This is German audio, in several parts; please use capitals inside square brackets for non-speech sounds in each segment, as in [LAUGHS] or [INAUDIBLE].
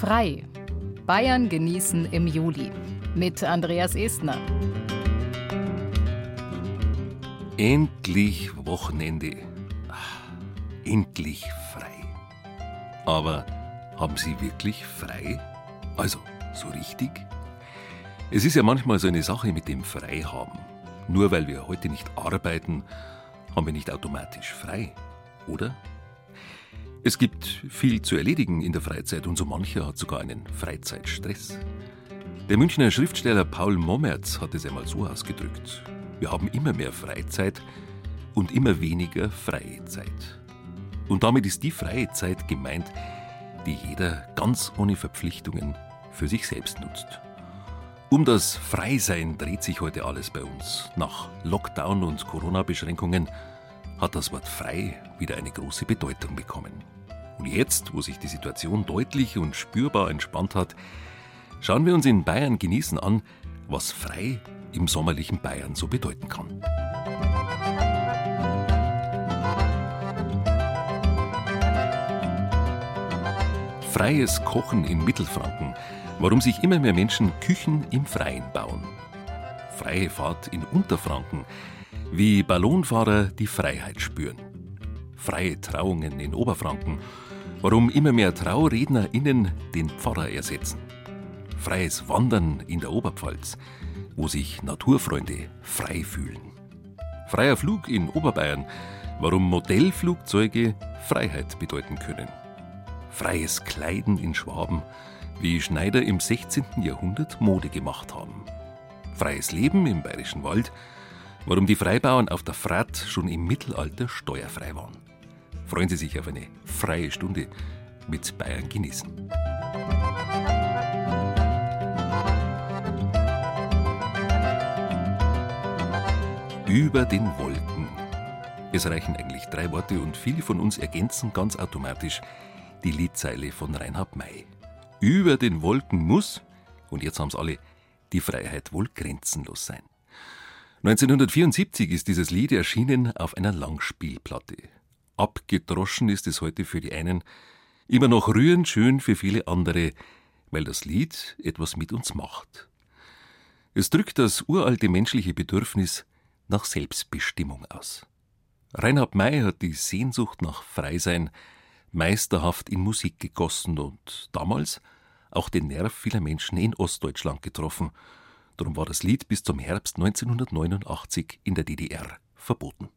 Frei. Bayern genießen im Juli. Mit Andreas Estner. Endlich Wochenende. Endlich frei. Aber haben Sie wirklich frei? Also, so richtig? Es ist ja manchmal so eine Sache mit dem Freihaben. Nur weil wir heute nicht arbeiten, haben wir nicht automatisch frei, oder? Es gibt viel zu erledigen in der Freizeit und so mancher hat sogar einen Freizeitstress. Der Münchner Schriftsteller Paul Mommerz hat es einmal so ausgedrückt. Wir haben immer mehr Freizeit und immer weniger freie Zeit. Und damit ist die freie Zeit gemeint, die jeder ganz ohne Verpflichtungen für sich selbst nutzt. Um das Freisein dreht sich heute alles bei uns. Nach Lockdown und Corona-Beschränkungen hat das Wort frei wieder eine große Bedeutung bekommen. Und jetzt, wo sich die Situation deutlich und spürbar entspannt hat, schauen wir uns in Bayern genießen an, was frei im sommerlichen Bayern so bedeuten kann. Freies Kochen in Mittelfranken, warum sich immer mehr Menschen Küchen im Freien bauen. Freie Fahrt in Unterfranken, wie Ballonfahrer die Freiheit spüren. Freie Trauungen in Oberfranken, warum immer mehr TraurednerInnen den Pfarrer ersetzen. Freies Wandern in der Oberpfalz, wo sich Naturfreunde frei fühlen. Freier Flug in Oberbayern, warum Modellflugzeuge Freiheit bedeuten können. Freies Kleiden in Schwaben, wie Schneider im 16. Jahrhundert Mode gemacht haben. Freies Leben im Bayerischen Wald, warum die Freibauern auf der Frat schon im Mittelalter steuerfrei waren. Freuen Sie sich auf eine freie Stunde mit Bayern genießen. Über den Wolken. Es reichen eigentlich drei Worte und viele von uns ergänzen ganz automatisch die Liedzeile von Reinhard May. Über den Wolken muss, und jetzt haben es alle, die Freiheit wohl grenzenlos sein. 1974 ist dieses Lied erschienen auf einer Langspielplatte. Abgedroschen ist es heute für die einen, immer noch rührend schön für viele andere, weil das Lied etwas mit uns macht. Es drückt das uralte menschliche Bedürfnis nach Selbstbestimmung aus. Reinhard May hat die Sehnsucht nach Freisein meisterhaft in Musik gegossen und damals auch den Nerv vieler Menschen in Ostdeutschland getroffen – Darum war das Lied bis zum Herbst 1989 in der DDR verboten.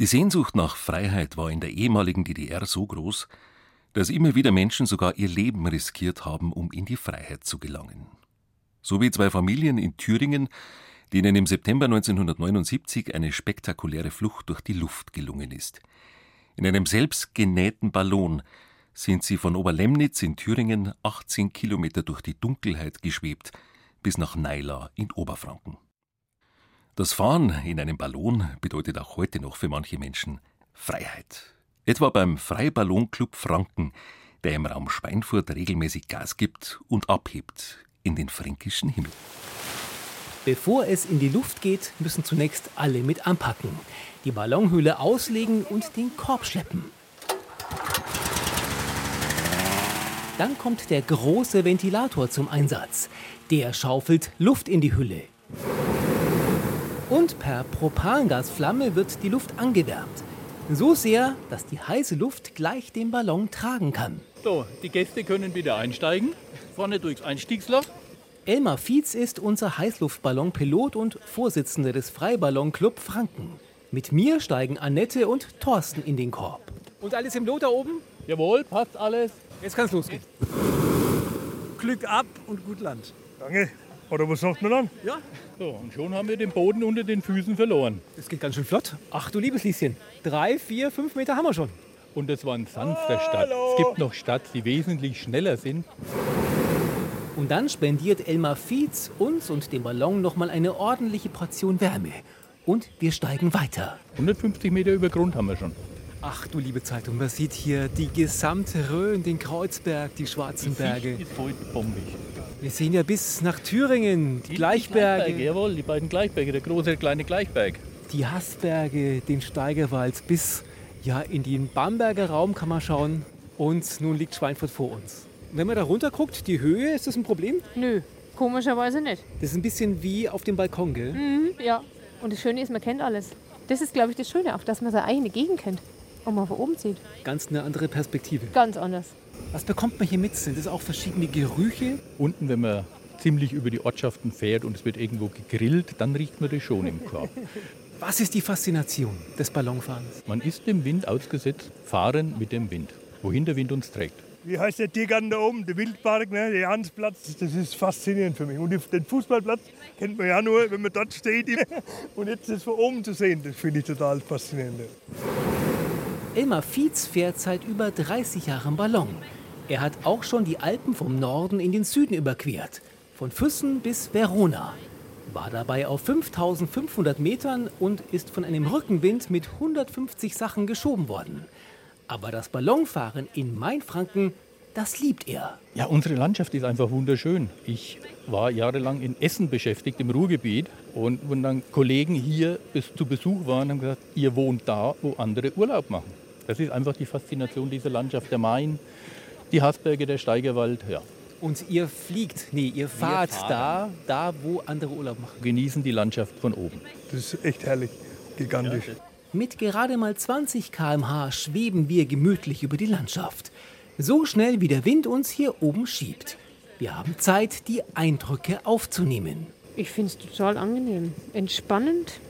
Die Sehnsucht nach Freiheit war in der ehemaligen DDR so groß, dass immer wieder Menschen sogar ihr Leben riskiert haben, um in die Freiheit zu gelangen. So wie zwei Familien in Thüringen, denen im September 1979 eine spektakuläre Flucht durch die Luft gelungen ist. In einem selbstgenähten Ballon sind sie von Oberlemnitz in Thüringen 18 Kilometer durch die Dunkelheit geschwebt, bis nach Naila in Oberfranken. Das Fahren in einem Ballon bedeutet auch heute noch für manche Menschen Freiheit. Etwa beim Freiballonclub Franken, der im Raum Schweinfurt regelmäßig Gas gibt und abhebt in den fränkischen Himmel. Bevor es in die Luft geht, müssen zunächst alle mit anpacken. Die Ballonhülle auslegen und den Korb schleppen. Dann kommt der große Ventilator zum Einsatz. Der schaufelt Luft in die Hülle. Und per Propangasflamme wird die Luft angewärmt. So sehr, dass die heiße Luft gleich den Ballon tragen kann. So, die Gäste können wieder einsteigen. Vorne durchs Einstiegsloch. Elmar Fietz ist unser Heißluftballonpilot und Vorsitzender des Freiballonclub Franken. Mit mir steigen Annette und Thorsten in den Korb. Und alles im Lot da oben? Jawohl, passt alles. Jetzt kann es losgehen. Glück ab und gut Land. Danke. Oder was sagt man dann? Ja. So, und schon haben wir den Boden unter den Füßen verloren. Das geht ganz schön flott. Ach du liebes Lieschen. Drei, vier, fünf Meter haben wir schon. Und das war ein sanfter Start. Es gibt noch Stadt, die wesentlich schneller sind. Und dann spendiert Elmar Fietz uns und dem Ballon nochmal eine ordentliche Portion Wärme. Und wir steigen weiter. 150 Meter über Grund haben wir schon. Ach du liebe Zeitung, man sieht hier die gesamte Rhön, den Kreuzberg, die schwarzen Berge. Die ist heute bombig. Wir sehen ja bis nach Thüringen, die, Die Gleichberge, Gleichberge, jawohl, die beiden Gleichberge, der große und der kleine Gleichberg. die Haßberge, den Steigerwald bis ja, in den Bamberger Raum kann man schauen. Und nun liegt Schweinfurt vor uns. Wenn man da runter guckt, die Höhe, ist das ein Problem? Nö, komischerweise nicht. Das ist ein bisschen wie auf dem Balkon, gell? Mhm, ja. Und das Schöne ist, man kennt alles. Das ist, glaube ich, das Schöne, auch dass man seine eigene Gegend kennt. Und man von oben sieht. Ganz eine andere Perspektive. Ganz anders. Was bekommt man hier mit? Sind das auch verschiedene Gerüche? Unten, wenn man ziemlich über die Ortschaften fährt und es wird irgendwo gegrillt, dann riecht man das schon im Korb. [LAUGHS] Was ist die Faszination des Ballonfahrens? Man ist dem Wind ausgesetzt, fahren mit dem Wind, wohin der Wind uns trägt. Wie heißt der Tiergarten da oben? Der Wildpark, ne? der Jansplatz. Das ist faszinierend für mich. Und den Fußballplatz kennt man ja nur, wenn man dort steht. [LAUGHS] Und jetzt das von oben zu sehen, das finde ich total faszinierend. Elmar Fietz fährt seit über 30 Jahren Ballon. Er hat auch schon die Alpen vom Norden in den Süden überquert. Von Füssen bis Verona. War dabei auf 5500 Metern und ist von einem Rückenwind mit 150 Sachen geschoben worden. Aber das Ballonfahren in Mainfranken, das liebt er. Ja, unsere Landschaft ist einfach wunderschön. Ich war jahrelang in Essen beschäftigt, im Ruhrgebiet. Und wenn dann Kollegen hier zu Besuch waren, haben gesagt, ihr wohnt da, wo andere Urlaub machen. Das ist einfach die Faszination dieser Landschaft, der Main, die Hasberge, der Steigerwald. Ja. Und ihr fliegt, nee, ihr fahrt da, da, wo andere Urlaub machen. Genießen die Landschaft von oben. Das ist echt herrlich, gigantisch. Mit gerade mal 20 km/h schweben wir gemütlich über die Landschaft. So schnell wie der Wind uns hier oben schiebt. Wir haben Zeit, die Eindrücke aufzunehmen. Ich finde es total angenehm. Entspannend,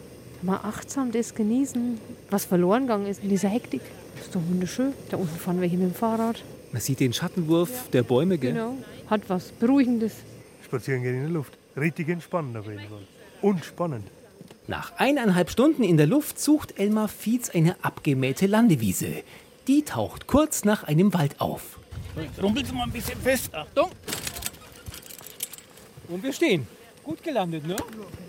mal achtsam das genießen, was verloren gegangen ist in dieser Hektik. Das ist doch wunderschön. Da unten fahren wir hier mit dem Fahrrad. Man sieht den Schattenwurf der Bäume, gell? Genau. Hat was Beruhigendes. Spazieren gehen in der Luft. Richtig entspannend auf jeden Fall. Und spannend. Nach eineinhalb Stunden in der Luft sucht Elmar Fietz eine abgemähte Landewiese. Die taucht kurz nach einem Wald auf. Rumpelst du mal ein bisschen fest. Achtung! Und wir stehen. Gut gelandet, ne?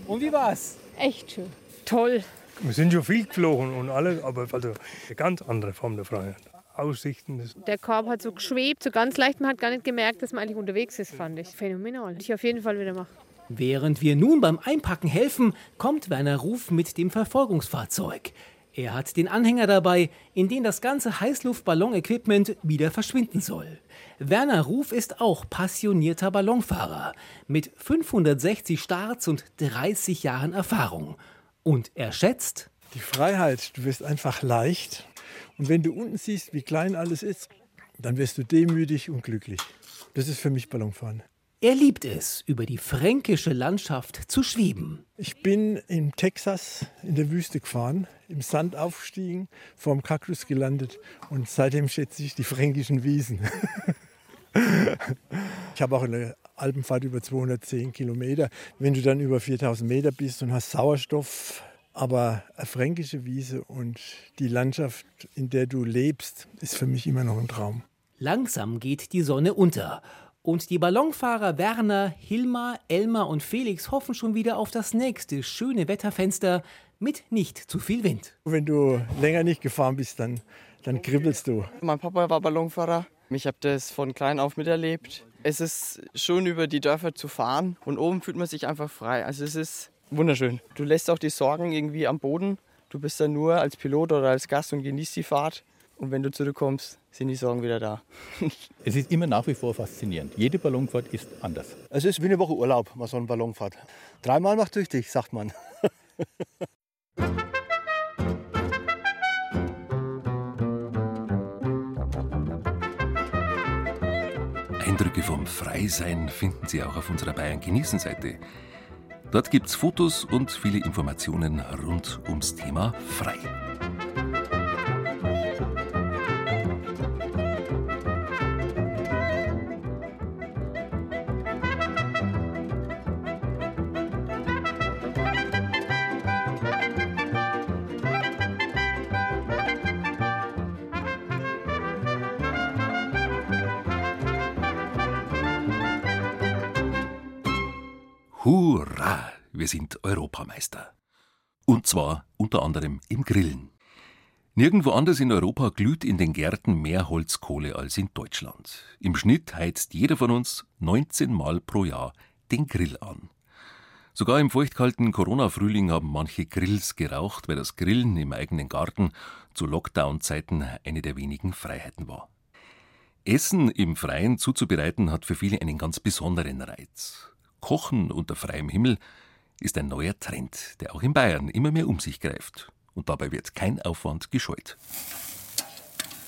Und wie war's? Echt schön. Toll. Wir sind schon viel geflogen und alles, aber also eine ganz andere Form der Freiheit. Aussichten. Der Korb hat so geschwebt, so ganz leicht. Man hat gar nicht gemerkt, dass man eigentlich unterwegs ist, fand ich. Phänomenal. Ich auf jeden Fall wieder machen. Während wir nun beim Einpacken helfen, kommt Werner Ruf mit dem Verfolgungsfahrzeug. Er hat den Anhänger dabei, in den das ganze Heißluftballon-Equipment wieder verschwinden soll. Werner Ruf ist auch passionierter Ballonfahrer mit 560 Starts und 30 Jahren Erfahrung. Und er schätzt, Die Freiheit, du wirst einfach leicht. Und wenn du unten siehst, wie klein alles ist, dann wirst du demütig und glücklich. Das ist für mich Ballonfahren. er liebt es, über die fränkische Landschaft zu schweben. Ich bin in Texas in der Wüste gefahren, im Sand aufgestiegen, vorm Kaktus gelandet und seitdem schätze ich die fränkischen Wiesen. [LAUGHS] ich habe auch eine Alpenfahrt über 210 Kilometer. Wenn du dann über 4000 Meter bist und hast Sauerstoff, aber eine fränkische Wiese und die Landschaft, in der du lebst, ist für mich immer noch ein Traum. Langsam geht die Sonne unter. Und die Ballonfahrer Werner, Hilmar, Elmar und Felix hoffen schon wieder auf das nächste schöne Wetterfenster mit nicht zu viel Wind. Wenn du länger nicht gefahren bist, dann, dann kribbelst du. Mein Papa war Ballonfahrer. Ich habe das von klein auf miterlebt. Es ist schön, über die Dörfer zu fahren und oben fühlt man sich einfach frei. Also es ist wunderschön. Du lässt auch die Sorgen irgendwie am Boden. Du bist dann nur als Pilot oder als Gast und genießt die Fahrt. Und wenn du zurückkommst, sind die Sorgen wieder da. [LAUGHS] Es ist immer nach wie vor faszinierend. Jede Ballonfahrt ist anders. Es ist wie eine Woche Urlaub, mal so einen Ballon fährt. Dreimal macht tüchtig, sagt man. [LAUGHS] Eindrücke vom Freisein finden Sie auch auf unserer Bayern genießen Seite. Dort gibt's Fotos und viele Informationen rund ums Thema Frei. Europameister. Und zwar unter anderem im Grillen. Nirgendwo anders in Europa glüht in den Gärten mehr Holzkohle als in Deutschland. Im Schnitt heizt jeder von uns 19 Mal pro Jahr den Grill an. Sogar im feuchtkalten Corona-Frühling haben manche Grills geraucht, weil das Grillen im eigenen Garten zu Lockdown-Zeiten eine der wenigen Freiheiten war. Essen im Freien zuzubereiten hat für viele einen ganz besonderen Reiz. Kochen unter freiem Himmel ist ein neuer Trend, der auch in Bayern immer mehr um sich greift. Und dabei wird kein Aufwand gescheut.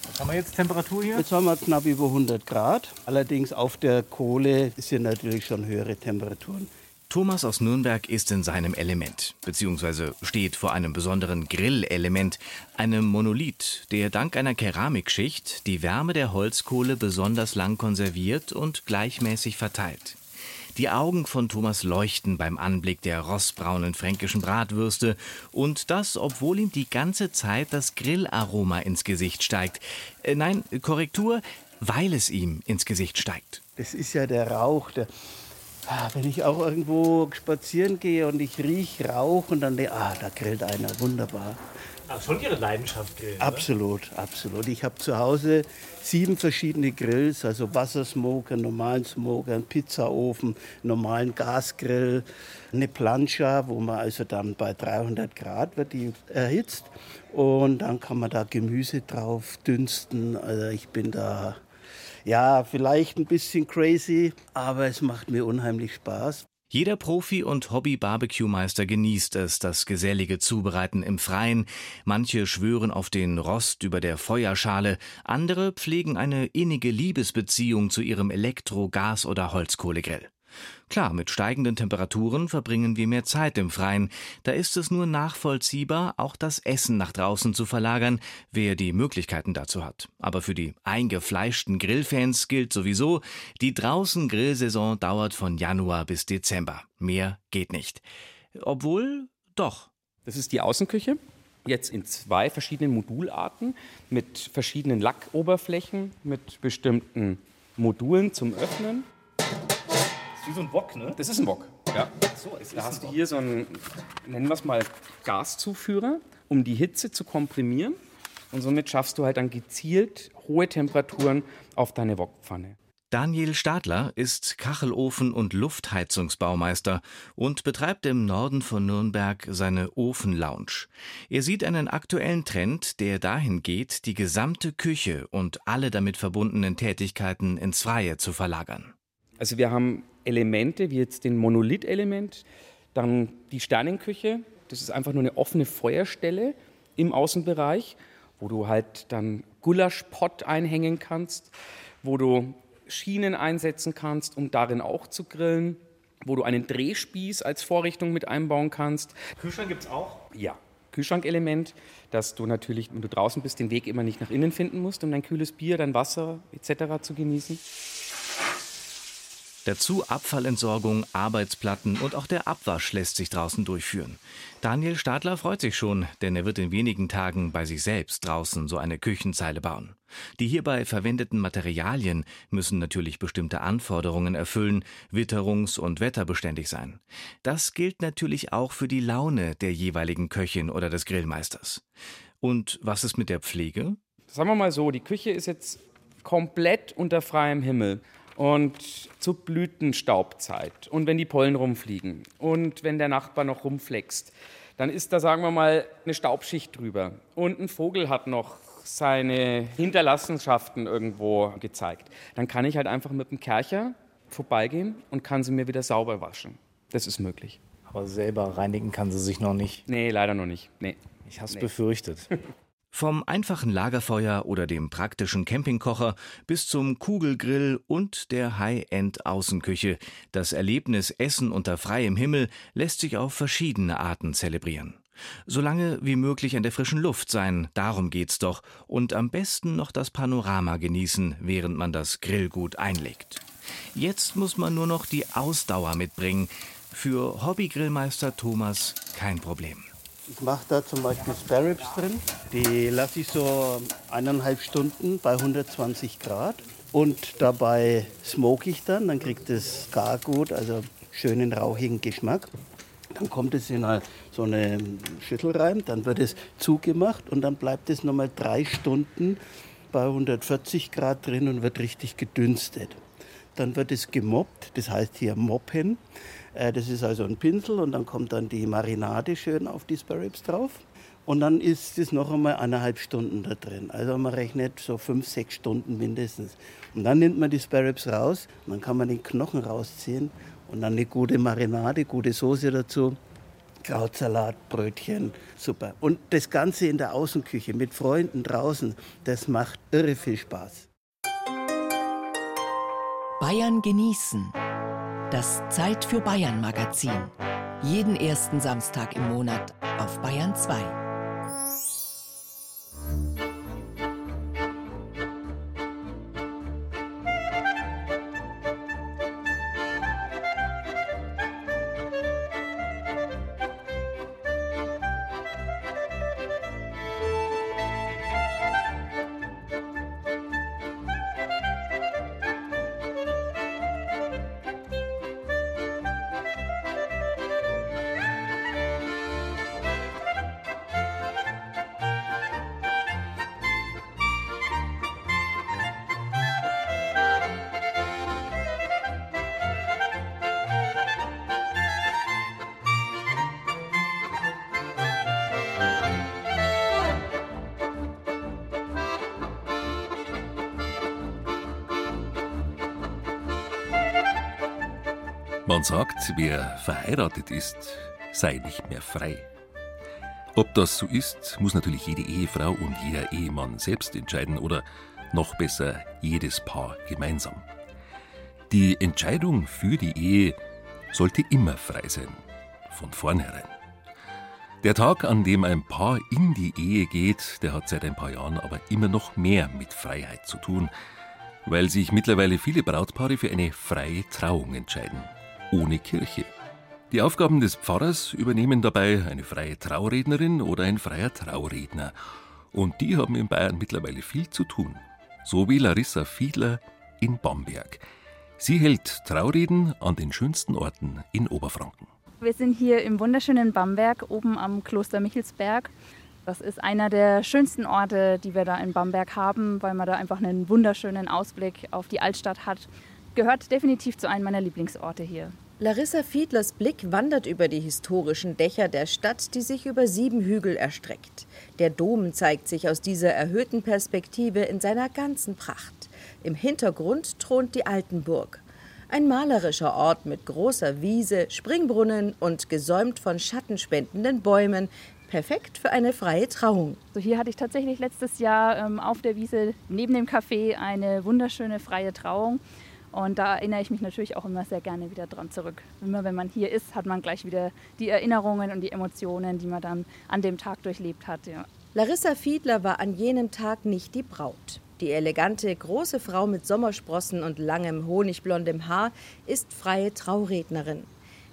Was haben wir jetzt Temperatur hier? Jetzt haben wir knapp über 100 Grad. Allerdings auf der Kohle sind natürlich schon höhere Temperaturen. Thomas aus Nürnberg ist in seinem Element, beziehungsweise steht vor einem besonderen Grillelement, einem Monolith, der dank einer Keramikschicht die Wärme der Holzkohle besonders lang konserviert und gleichmäßig verteilt. Die Augen von Thomas leuchten beim Anblick der rostbraunen fränkischen Bratwürste und das, obwohl ihm die ganze Zeit das Grillaroma ins Gesicht steigt. Äh, nein, Korrektur, weil es ihm ins Gesicht steigt. Das ist ja der Rauch, der Ah, wenn ich auch irgendwo spazieren gehe und ich rieche Rauch und dann denke ah, da grillt einer, wunderbar. Ach, schon Ihre Leidenschaft grillen? Absolut, oder? absolut. Ich habe zu Hause sieben verschiedene Grills, also Wassersmoker, normalen Smoker, einen Pizzaofen, normalen Gasgrill, eine Plancha, wo man also dann bei 300 Grad wird die erhitzt und dann kann man da Gemüse drauf dünsten. Also ich bin da ja, vielleicht ein bisschen crazy, aber es macht mir unheimlich Spaß. Jeder Profi und Hobby-Barbecue-Meister genießt es, das gesellige Zubereiten im Freien. Manche schwören auf den Rost über der Feuerschale, andere pflegen eine innige Liebesbeziehung zu ihrem Elektro-, Gas- oder Holzkohlegrill. Klar, mit steigenden Temperaturen verbringen wir mehr Zeit im Freien. Da ist es nur nachvollziehbar, auch das Essen nach draußen zu verlagern, wer die Möglichkeiten dazu hat. Aber für die eingefleischten Grillfans gilt sowieso, die draußen Grillsaison dauert von Januar bis Dezember. Mehr geht nicht. Obwohl, doch. Das ist die Außenküche. Jetzt in zwei verschiedenen Modularten mit verschiedenen Lackoberflächen, mit bestimmten Modulen zum Öffnen wie so ein Wok, ne? Das ist ein Wok, ja. So, es da hast du hier so einen, nennen wir es mal, Gaszuführer, um die Hitze zu komprimieren. Und somit schaffst du halt dann gezielt hohe Temperaturen auf deine Wokpfanne. Daniel Stadler ist Kachelofen- und Luftheizungsbaumeister und betreibt im Norden von Nürnberg seine Ofenlounge. Er sieht einen aktuellen Trend, der dahin geht, die gesamte Küche und alle damit verbundenen Tätigkeiten ins Freie zu verlagern. Also wir haben Elemente, wie jetzt den Monolith-Element, dann die Sternenküche, das ist einfach nur eine offene Feuerstelle im Außenbereich, wo du halt dann Gulaschpott einhängen kannst, wo du Schienen einsetzen kannst, um darin auch zu grillen, wo du einen Drehspieß als Vorrichtung mit einbauen kannst. Kühlschrank gibt es auch? Ja. Kühlschrankelement, dass du natürlich, wenn du draußen bist, den Weg immer nicht nach innen finden musst, um dein kühles Bier, dein Wasser etc. zu genießen. Dazu Abfallentsorgung, Arbeitsplatten und auch der Abwasch lässt sich draußen durchführen. Daniel Stadler freut sich schon, denn er wird in wenigen Tagen bei sich selbst draußen so eine Küchenzeile bauen. Die hierbei verwendeten Materialien müssen natürlich bestimmte Anforderungen erfüllen, witterungs- und wetterbeständig sein. Das gilt natürlich auch für die Laune der jeweiligen Köchin oder des Grillmeisters. Und was ist mit der Pflege? Sagen wir mal so, die Küche ist jetzt komplett unter freiem Himmel und zur Blütenstaubzeit und wenn die Pollen rumfliegen und wenn der Nachbar noch rumflext, dann ist da, sagen wir mal, eine Staubschicht drüber und ein Vogel hat noch seine Hinterlassenschaften irgendwo gezeigt. Dann kann ich halt einfach mit dem Kercher vorbeigehen und kann sie mir wieder sauber waschen. Das ist möglich. Aber selber reinigen kann sie sich noch nicht. Nee, leider noch nicht. Nee. Ich habe es Nee. befürchtet. [LAUGHS] Vom einfachen Lagerfeuer oder dem praktischen Campingkocher bis zum Kugelgrill und der High-End-Außenküche. Das Erlebnis Essen unter freiem Himmel lässt sich auf verschiedene Arten zelebrieren. Solange wie möglich an der frischen Luft sein, darum geht's doch. Und am besten noch das Panorama genießen, während man das Grillgut einlegt. Jetzt muss man nur noch die Ausdauer mitbringen. Für Hobbygrillmeister Thomas kein Problem. Ich mache da zum Beispiel Spare Ribs drin. Die lasse ich so eineinhalb Stunden bei 120 Grad. Und dabei smoke ich dann, dann kriegt es gar gut, also schönen rauchigen Geschmack. Dann kommt es in so eine Schüssel rein, dann wird es zugemacht und dann bleibt es nochmal drei Stunden bei 140 Grad drin und wird richtig gedünstet. Dann wird es gemobbt, das heißt hier moppen. Äh, Das ist also ein Pinsel und dann kommt dann die Marinade schön auf die Spare Ribs drauf. Und dann ist es noch einmal eineinhalb Stunden da drin. Also man rechnet so fünf, sechs Stunden mindestens. Und dann nimmt man die Sparrows raus und dann kann man den Knochen rausziehen und dann eine gute Marinade, gute Soße dazu. Krautsalat, Brötchen, super. Und das Ganze in der Außenküche mit Freunden draußen, das macht irre viel Spaß. Bayern genießen. Das Zeit für Bayern Magazin. Jeden ersten Samstag im Monat auf Bayern 2. wer verheiratet ist, sei nicht mehr frei. Ob das so ist, muss natürlich jede Ehefrau und jeder Ehemann selbst entscheiden oder noch besser jedes Paar gemeinsam. Die Entscheidung für die Ehe sollte immer frei sein, von vornherein. Der Tag, an dem ein Paar in die Ehe geht, der hat seit ein paar Jahren aber immer noch mehr mit Freiheit zu tun, weil sich mittlerweile viele Brautpaare für eine freie Trauung entscheiden ohne Kirche. Die Aufgaben des Pfarrers übernehmen dabei eine freie Traurednerin oder ein freier Trauredner. Und die haben in Bayern mittlerweile viel zu tun. So wie Larissa Fiedler in Bamberg. Sie hält Traureden an den schönsten Orten in Oberfranken. Wir sind hier im wunderschönen Bamberg, oben am Kloster Michelsberg. Das ist einer der schönsten Orte, die wir da in Bamberg haben, weil man da einfach einen wunderschönen Ausblick auf die Altstadt hat gehört definitiv zu einem meiner Lieblingsorte hier. Larissa Fiedlers Blick wandert über die historischen Dächer der Stadt, die sich über sieben Hügel erstreckt. Der Dom zeigt sich aus dieser erhöhten Perspektive in seiner ganzen Pracht. Im Hintergrund thront die Altenburg. Ein malerischer Ort mit großer Wiese, Springbrunnen und gesäumt von schattenspendenden Bäumen, perfekt für eine freie Trauung. So hier hatte ich tatsächlich letztes Jahr ähm, auf der Wiese neben dem Café eine wunderschöne freie Trauung. Und da erinnere ich mich natürlich auch immer sehr gerne wieder dran zurück. Immer wenn man hier ist, hat man gleich wieder die Erinnerungen und die Emotionen, die man dann an dem Tag durchlebt hat. Ja. Larissa Fiedler war an jenem Tag nicht die Braut. Die elegante, große Frau mit Sommersprossen und langem, honigblondem Haar ist freie Traurednerin.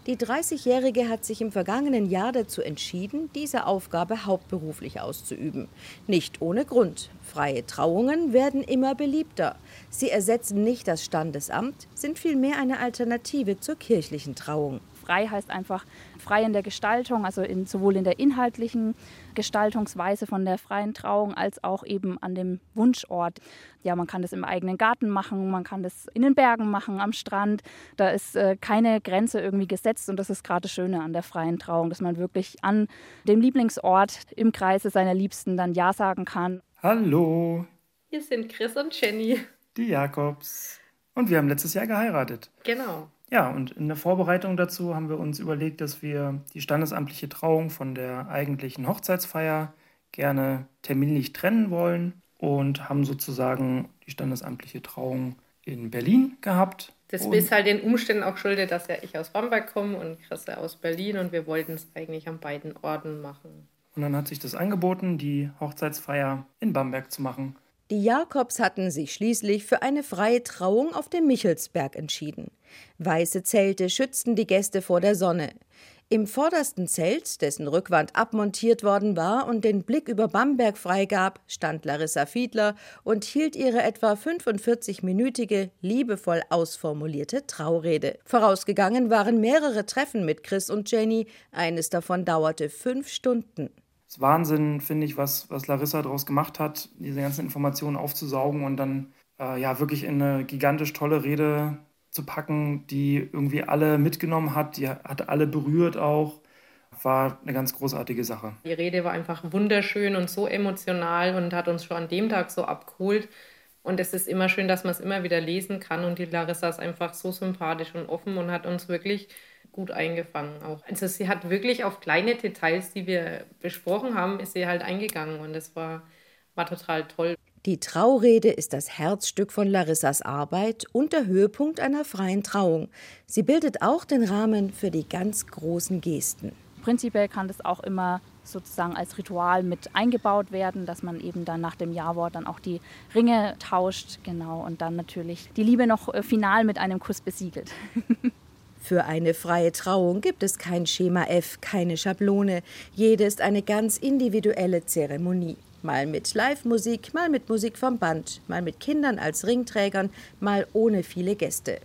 Die 30-Jährige hat sich im vergangenen Jahr dazu entschieden, diese Aufgabe hauptberuflich auszuüben. Nicht ohne Grund. Freie Trauungen werden immer beliebter. Sie ersetzen nicht das Standesamt, sind vielmehr eine Alternative zur kirchlichen Trauung. Frei heißt einfach frei in der Gestaltung, also in, sowohl in der inhaltlichen Gestaltungsweise von der freien Trauung als auch eben an dem Wunschort. Ja, man kann das im eigenen Garten machen, man kann das in den Bergen machen, am Strand. Da ist äh, keine Grenze irgendwie gesetzt und das ist gerade das Schöne an der freien Trauung, dass man wirklich an dem Lieblingsort im Kreise seiner Liebsten dann Ja sagen kann. Hallo. Hier sind Chris und Jenny. Die Jakobs. Und wir haben letztes Jahr geheiratet. Genau. Ja, und in der Vorbereitung dazu haben wir uns überlegt, dass wir die standesamtliche Trauung von der eigentlichen Hochzeitsfeier gerne terminlich trennen wollen und haben sozusagen die standesamtliche Trauung in Berlin gehabt. Das ist halt den Umständen auch schuldet, dass ja ich aus Bamberg komme und Chris aus Berlin und wir wollten es eigentlich an beiden Orten machen. Und dann hat sich das angeboten, die Hochzeitsfeier in Bamberg zu machen. Die Jakobs hatten sich schließlich für eine freie Trauung auf dem Michelsberg entschieden. Weiße Zelte schützten die Gäste vor der Sonne. Im vordersten Zelt, dessen Rückwand abmontiert worden war und den Blick über Bamberg freigab, stand Larissa Fiedler und hielt ihre etwa 45-minütige, liebevoll ausformulierte Traurede. Vorausgegangen waren mehrere Treffen mit Chris und Jenny, eines davon dauerte fünf Stunden. Ist Wahnsinn, finde ich, was, was Larissa daraus gemacht hat, diese ganzen Informationen aufzusaugen und dann äh, ja wirklich in eine gigantisch tolle Rede zu packen, die irgendwie alle mitgenommen hat, die hat alle berührt auch. war eine ganz großartige Sache. Die Rede war einfach wunderschön und so emotional und hat uns schon an dem Tag so abgeholt. Und es ist immer schön, dass man es immer wieder lesen kann. Und die Larissa ist einfach so sympathisch und offen und hat uns wirklich gut eingefangen auch. Also sie hat wirklich auf kleine Details, die wir besprochen haben, ist sie halt eingegangen und das war, war total toll. Die Traurede ist das Herzstück von Larissas Arbeit und der Höhepunkt einer freien Trauung. Sie bildet auch den Rahmen für die ganz großen Gesten. Prinzipiell kann das auch immer sozusagen als Ritual mit eingebaut werden, dass man eben dann nach dem Ja-Wort dann auch die Ringe tauscht, genau, und dann natürlich die Liebe noch äh, final mit einem Kuss besiegelt. [LAUGHS] Für eine freie Trauung gibt es kein Schema F, keine Schablone. Jede ist eine ganz individuelle Zeremonie. Mal mit Live-Musik, mal mit Musik vom Band, mal mit Kindern als Ringträgern, mal ohne viele Gäste.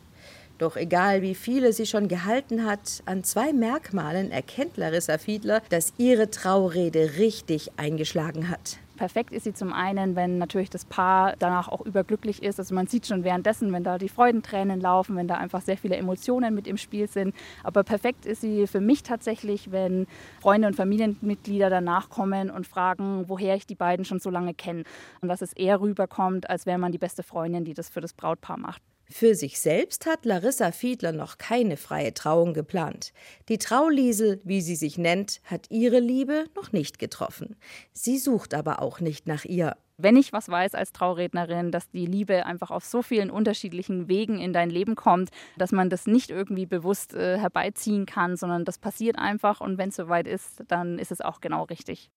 Doch egal wie viele sie schon gehalten hat, an zwei Merkmalen erkennt Larissa Fiedler, dass ihre Traurede richtig eingeschlagen hat. Perfekt ist sie zum einen, wenn natürlich das Paar danach auch überglücklich ist. Also man sieht schon währenddessen, wenn da die Freudentränen laufen, wenn da einfach sehr viele Emotionen mit im Spiel sind. Aber perfekt ist sie für mich tatsächlich, wenn Freunde und Familienmitglieder danach kommen und fragen, woher ich die beiden schon so lange kenne. Und dass es eher rüberkommt, als wäre man die beste Freundin, die das für das Brautpaar macht. Für sich selbst hat Larissa Fiedler noch keine freie Trauung geplant. Die Trauliesel, wie sie sich nennt, hat ihre Liebe noch nicht getroffen. Sie sucht aber auch nicht nach ihr. Wenn ich was weiß als Traurednerin, dass die Liebe einfach auf so vielen unterschiedlichen Wegen in dein Leben kommt, dass man das nicht irgendwie bewusst äh, herbeiziehen kann, sondern das passiert einfach und wenn es soweit ist, dann ist es auch genau richtig.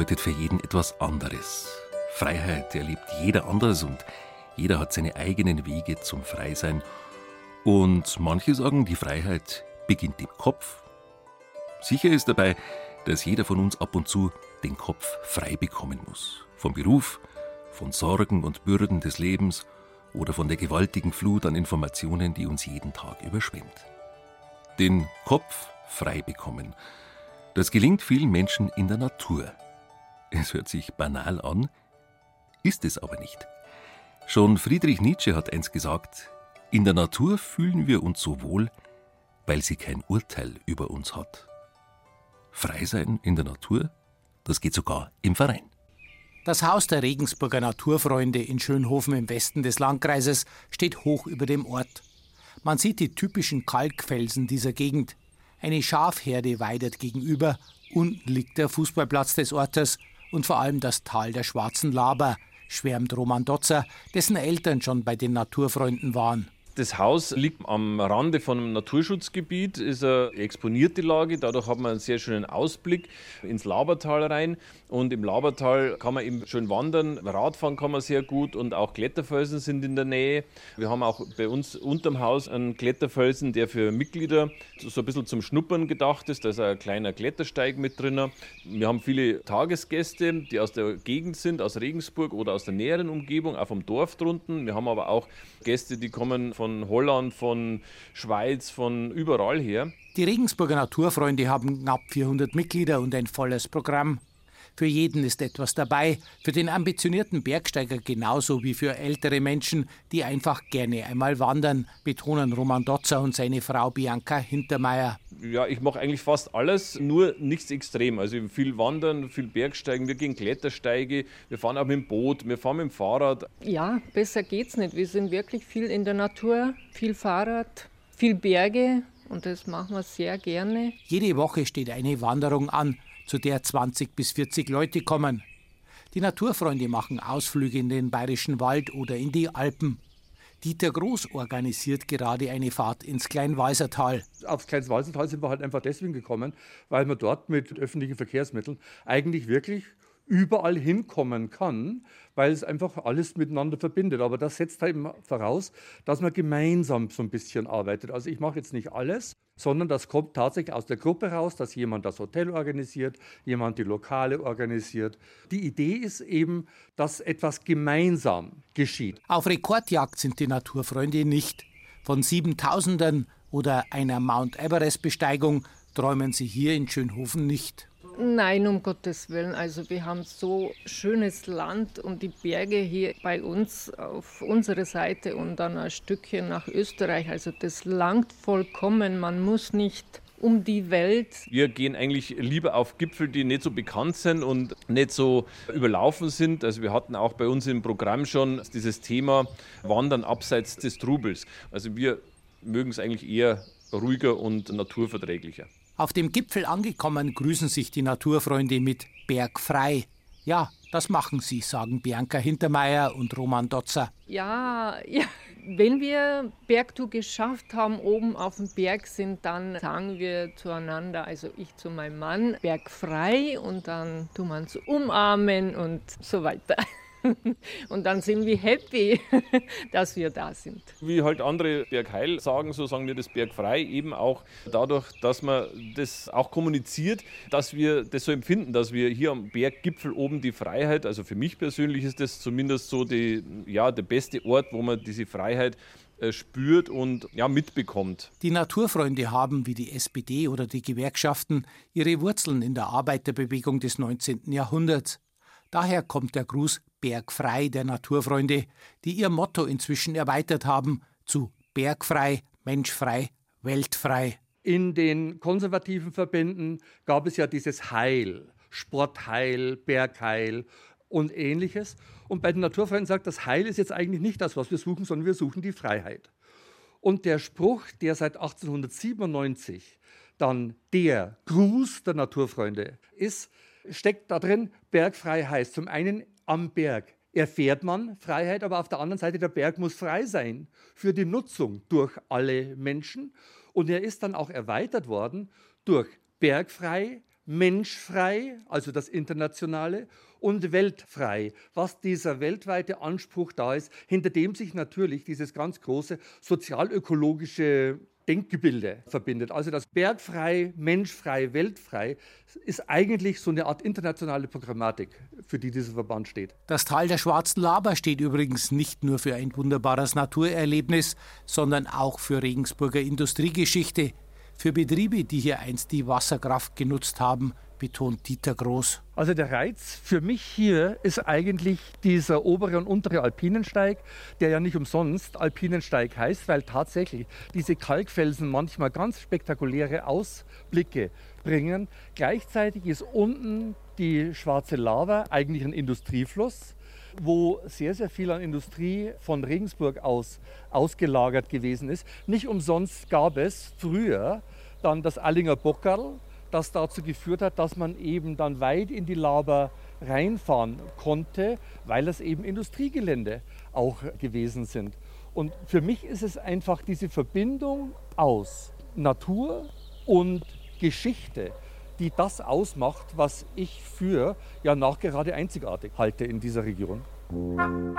Bedeutet für jeden etwas anderes. Freiheit erlebt jeder anders und jeder hat seine eigenen Wege zum Freisein. Und manche sagen, die Freiheit beginnt im Kopf. Sicher ist dabei, dass jeder von uns ab und zu den Kopf frei bekommen muss. Vom Beruf, von Sorgen und Bürden des Lebens oder von der gewaltigen Flut an Informationen, die uns jeden Tag überschwemmt. Den Kopf frei bekommen – das gelingt vielen Menschen in der Natur. Es hört sich banal an, ist es aber nicht. Schon Friedrich Nietzsche hat eins gesagt, in der Natur fühlen wir uns so wohl, weil sie kein Urteil über uns hat. Frei sein in der Natur, das geht sogar im Verein. Das Haus der Regensburger Naturfreunde in Schönhofen im Westen des Landkreises steht hoch über dem Ort. Man sieht die typischen Kalkfelsen dieser Gegend. Eine Schafherde weidet gegenüber, unten liegt der Fußballplatz des Ortes und vor allem das Tal der Schwarzen Laber, schwärmt Roman Dotzer, dessen Eltern schon bei den Naturfreunden waren. Das Haus liegt am Rande von einem Naturschutzgebiet, ist eine exponierte Lage. Dadurch hat man einen sehr schönen Ausblick ins Labertal rein. Und im Labertal kann man eben schön wandern. Radfahren kann man sehr gut und auch Kletterfelsen sind in der Nähe. Wir haben auch bei uns unterm Haus einen Kletterfelsen, der für Mitglieder so ein bisschen zum Schnuppern gedacht ist. Da ist ein kleiner Klettersteig mit drin. Wir haben viele Tagesgäste, die aus der Gegend sind, aus Regensburg oder aus der näheren Umgebung, auch vom Dorf drunten. Wir haben aber auch Gäste, die kommen von von Holland, von Schweiz, von überall her. Die Regensburger Naturfreunde haben knapp 400 Mitglieder und ein volles Programm. Für jeden ist etwas dabei, für den ambitionierten Bergsteiger genauso wie für ältere Menschen, die einfach gerne einmal wandern, betonen Roman Dotzer und seine Frau Bianca Hintermeier. Ja, ich mache eigentlich fast alles, nur nichts extrem. Also viel Wandern, viel Bergsteigen, wir gehen Klettersteige, wir fahren auch mit dem Boot, wir fahren mit dem Fahrrad. Ja, besser geht's nicht. Wir sind wirklich viel in der Natur, viel Fahrrad, viel Berge und das machen wir sehr gerne. Jede Woche steht eine Wanderung an zu der 20 bis 40 Leute kommen. Die Naturfreunde machen Ausflüge in den Bayerischen Wald oder in die Alpen. Dieter Groß organisiert gerade eine Fahrt ins Kleinwalsertal. Aufs Kleinwalsertal sind wir halt einfach deswegen gekommen, weil man dort mit öffentlichen Verkehrsmitteln eigentlich wirklich überall hinkommen kann, weil es einfach alles miteinander verbindet. Aber das setzt halt voraus, dass man gemeinsam so ein bisschen arbeitet. Also ich mache jetzt nicht alles, sondern das kommt tatsächlich aus der Gruppe raus, dass jemand das Hotel organisiert, jemand die Lokale organisiert. Die Idee ist eben, dass etwas gemeinsam geschieht. Auf Rekordjagd sind die Naturfreunde nicht. Von Siebentausendern oder einer Mount Everest-Besteigung träumen sie hier in Schönhofen nicht. Nein, um Gottes Willen. Also wir haben so schönes Land und die Berge hier bei uns auf unserer Seite und dann ein Stückchen nach Österreich. Also das langt vollkommen. Man muss nicht um die Welt. Wir gehen eigentlich lieber auf Gipfel, die nicht so bekannt sind und nicht so überlaufen sind. Also wir hatten auch bei uns im Programm schon dieses Thema Wandern abseits des Trubels. Also wir mögen es eigentlich eher ruhiger und naturverträglicher. Auf dem Gipfel angekommen, grüßen sich die Naturfreunde mit Bergfrei. Ja, das machen sie, sagen Bianca Hintermeier und Roman Dotzer. Ja, ja, wenn wir Bergtour geschafft haben, oben auf dem Berg sind, dann sagen wir zueinander, also ich zu meinem Mann, bergfrei und dann tun wir uns umarmen und so weiter. [LAUGHS] Und dann sind wir happy, [LAUGHS] dass wir da sind. Wie halt andere Bergheil sagen, so sagen wir das Bergfrei, eben auch dadurch, dass man das auch kommuniziert, dass wir das so empfinden, dass wir hier am Berggipfel oben die Freiheit, also für mich persönlich ist das zumindest so die, ja, der beste Ort, wo man diese Freiheit äh, spürt und ja, mitbekommt. Die Naturfreunde haben, wie die SPD oder die Gewerkschaften, ihre Wurzeln in der Arbeiterbewegung des 19. Jahrhunderts. Daher kommt der Gruß Bergfrei der Naturfreunde, die ihr Motto inzwischen erweitert haben zu Bergfrei, Menschfrei, Weltfrei. In den konservativen Verbänden gab es ja dieses Heil, Sportheil, Bergheil und ähnliches. Und bei den Naturfreunden sagt, das Heil ist jetzt eigentlich nicht das, was wir suchen, sondern wir suchen die Freiheit. Und der Spruch, der seit 1897 dann der Gruß der Naturfreunde ist, steckt da drin, bergfrei heißt zum einen am Berg erfährt man Freiheit, aber auf der anderen Seite der Berg muss frei sein für die Nutzung durch alle Menschen. Und er ist dann auch erweitert worden durch bergfrei, menschfrei, also das Internationale, und weltfrei, was dieser weltweite Anspruch da ist, hinter dem sich natürlich dieses ganz große sozialökologische Denkgebilde verbindet. Also das Bergfrei, Menschfrei, Weltfrei ist eigentlich so eine Art internationale Programmatik, für die dieser Verband steht. Das Tal der Schwarzen Laber steht übrigens nicht nur für ein wunderbares Naturerlebnis, sondern auch für Regensburger Industriegeschichte, für Betriebe, die hier einst die Wasserkraft genutzt haben, betont Dieter Groß. Also der Reiz für mich hier ist eigentlich dieser obere und untere Alpinensteig, der ja nicht umsonst Alpinensteig heißt, weil tatsächlich diese Kalkfelsen manchmal ganz spektakuläre Ausblicke bringen. Gleichzeitig ist unten die schwarze Lava eigentlich ein Industriefluss wo sehr, sehr viel an Industrie von Regensburg aus ausgelagert gewesen ist. Nicht umsonst gab es früher dann das Allinger Bockerl, das dazu geführt hat, dass man eben dann weit in die Laber reinfahren konnte, weil es eben Industriegelände auch gewesen sind. Und für mich ist es einfach diese Verbindung aus Natur und Geschichte, die das ausmacht, was ich für ja nachgerade einzigartig halte in dieser Region. Musik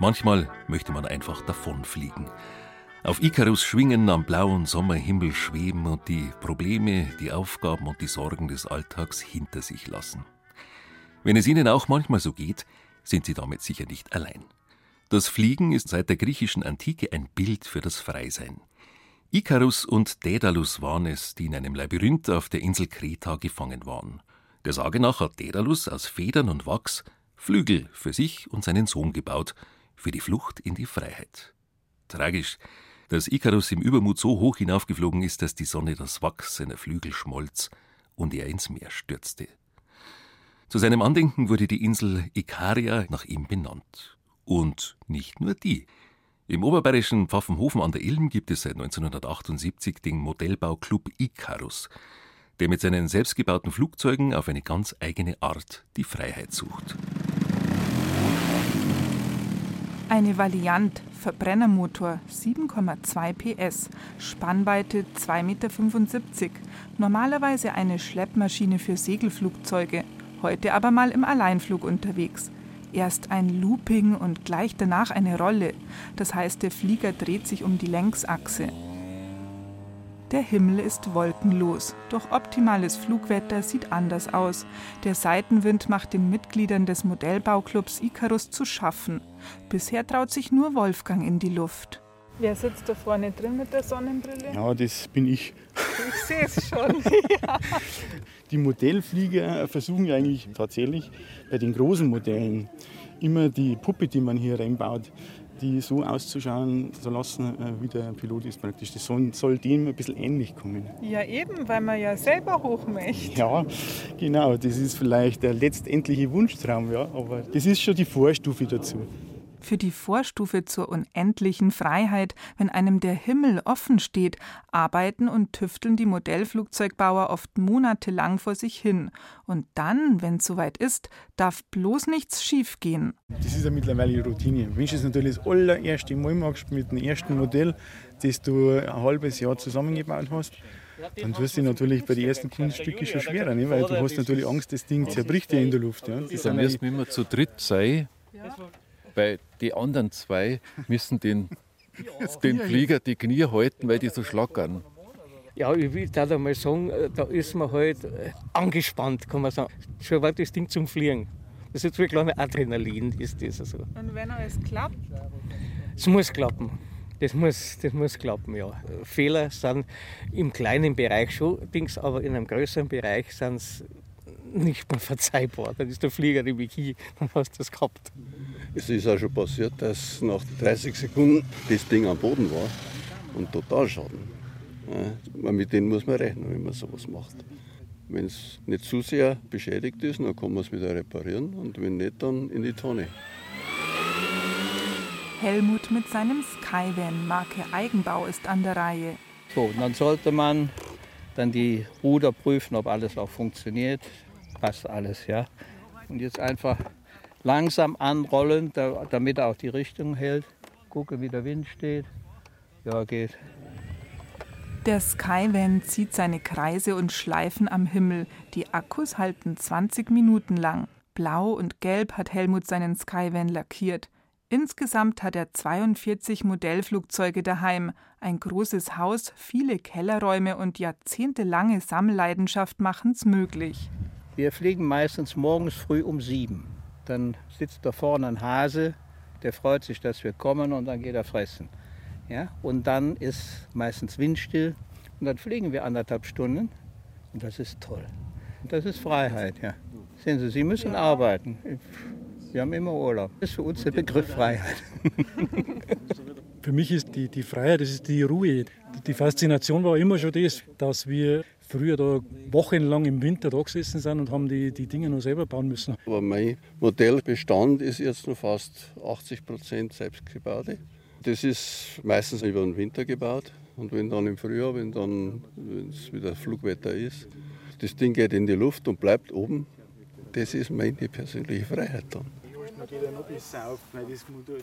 Manchmal möchte man einfach davonfliegen. Auf Ikarus schwingen, am blauen Sommerhimmel schweben und die Probleme, die Aufgaben und die Sorgen des Alltags hinter sich lassen. Wenn es Ihnen auch manchmal so geht, sind Sie damit sicher nicht allein. Das Fliegen ist seit der griechischen Antike ein Bild für das Freisein. Ikarus und Daedalus waren es, die in einem Labyrinth auf der Insel Kreta gefangen waren. Der Sage nach hat Daedalus aus Federn und Wachs Flügel für sich und seinen Sohn gebaut, für die Flucht in die Freiheit. Tragisch, dass Ikarus im Übermut so hoch hinaufgeflogen ist, dass die Sonne das Wachs seiner Flügel schmolz und er ins Meer stürzte. Zu seinem Andenken wurde die Insel Ikaria nach ihm benannt. Und nicht nur die. Im oberbayerischen Pfaffenhofen an der Ilm gibt es seit 1978 den Modellbauclub Ikarus, der mit seinen selbstgebauten Flugzeugen auf eine ganz eigene Art die Freiheit sucht. Eine Valiant Verbrennermotor 7,2 PS, Spannweite 2,75 Meter, normalerweise eine Schleppmaschine für Segelflugzeuge, heute aber mal im Alleinflug unterwegs. Erst ein Looping und gleich danach eine Rolle, das heißt der Flieger dreht sich um die Längsachse. Der Himmel ist wolkenlos, doch optimales Flugwetter sieht anders aus. Der Seitenwind macht den Mitgliedern des Modellbauclubs Icarus zu schaffen. Bisher traut sich nur Wolfgang in die Luft. Wer sitzt da vorne drin mit der Sonnenbrille? Ja, das bin ich. Ich sehe es schon. [LAUGHS] ja. Die Modellflieger versuchen eigentlich tatsächlich bei den großen Modellen immer die Puppe, die man hier reinbaut, die so auszuschauen zu lassen, äh, wie der Pilot ist praktisch. Das soll, soll dem ein bisschen ähnlich kommen. Ja, eben, weil man ja selber hoch möchte. Ja, genau. Das ist vielleicht der letztendliche Wunschtraum, ja, aber das ist schon die Vorstufe dazu für die Vorstufe zur unendlichen Freiheit, wenn einem der Himmel offen steht, arbeiten und tüfteln die Modellflugzeugbauer oft monatelang vor sich hin. Und dann, wenn es soweit ist, darf bloß nichts schiefgehen. Das ist ja mittlerweile Routine. Wenn du es natürlich das allererste Mal machst mit dem ersten Modell, das du ein halbes Jahr zusammengebaut hast, dann tust du natürlich bei den ersten Kunststücken schon schwerer, ne? weil du hast natürlich Angst, das Ding zerbricht dir in der Luft. Ja? Das dann müssen wir immer zu dritt sein. Weil die anderen zwei müssen den, [LAUGHS] den Flieger die Knie halten, weil die so schlackern. Ja, ich will da mal sagen, äh, da ist man halt äh, angespannt, kann man sagen. Schon war das Ding zum Fliegen. Das ist wirklich ein Adrenalin, ist das also. Und wenn alles klappt? Es muss klappen. Das muss, das muss klappen, ja. Fehler sind im kleinen Bereich schon Dings, aber in einem größeren Bereich sind es nicht mehr verzeihbar. Dann ist der Flieger nämlich hier, dann hast du das gehabt. Es ist auch schon passiert, dass nach 30 Sekunden das Ding am Boden war und total Schaden. Ja, mit denen muss man rechnen, wenn man sowas macht. Wenn es nicht zu sehr beschädigt ist, dann kann man es wieder reparieren und wenn nicht, dann in die Tonne. Helmut mit seinem Skyvan Marke Eigenbau ist an der Reihe. So, dann sollte man dann die Ruder prüfen, ob alles auch funktioniert. Passt alles, ja. Und jetzt einfach langsam anrollen, damit er auch die Richtung hält. Gucke, wie der Wind steht. Ja, geht. Der Skyvan zieht seine Kreise und Schleifen am Himmel. Die Akkus halten 20 Minuten lang. Blau und Gelb hat Helmut seinen Skyvan lackiert. Insgesamt hat er 42 Modellflugzeuge daheim, ein großes Haus, viele Kellerräume und jahrzehntelange Sammelleidenschaft machen's möglich. Wir fliegen meistens morgens früh um sieben. Dann sitzt da vorne ein Hase, der freut sich, dass wir kommen und dann geht er fressen. Ja? Und dann ist meistens windstill und dann fliegen wir anderthalb Stunden und das ist toll. Das ist Freiheit, ja. Sehen Sie, Sie müssen arbeiten. Wir haben immer Urlaub. Das ist für uns der Begriff Freiheit. [LAUGHS] Für mich ist die, die Freiheit, das ist die Ruhe. Die Faszination war immer schon das, dass wir früher da wochenlang im Winter da gesessen sind und haben die, die Dinge noch selber bauen müssen. Aber mein Modellbestand ist jetzt noch fast 80 Prozent selbstgebaute. Das ist meistens über den Winter gebaut. Und wenn dann im Frühjahr, wenn dann es wieder Flugwetter ist, das Ding geht in die Luft und bleibt oben, das ist meine persönliche Freiheit dann.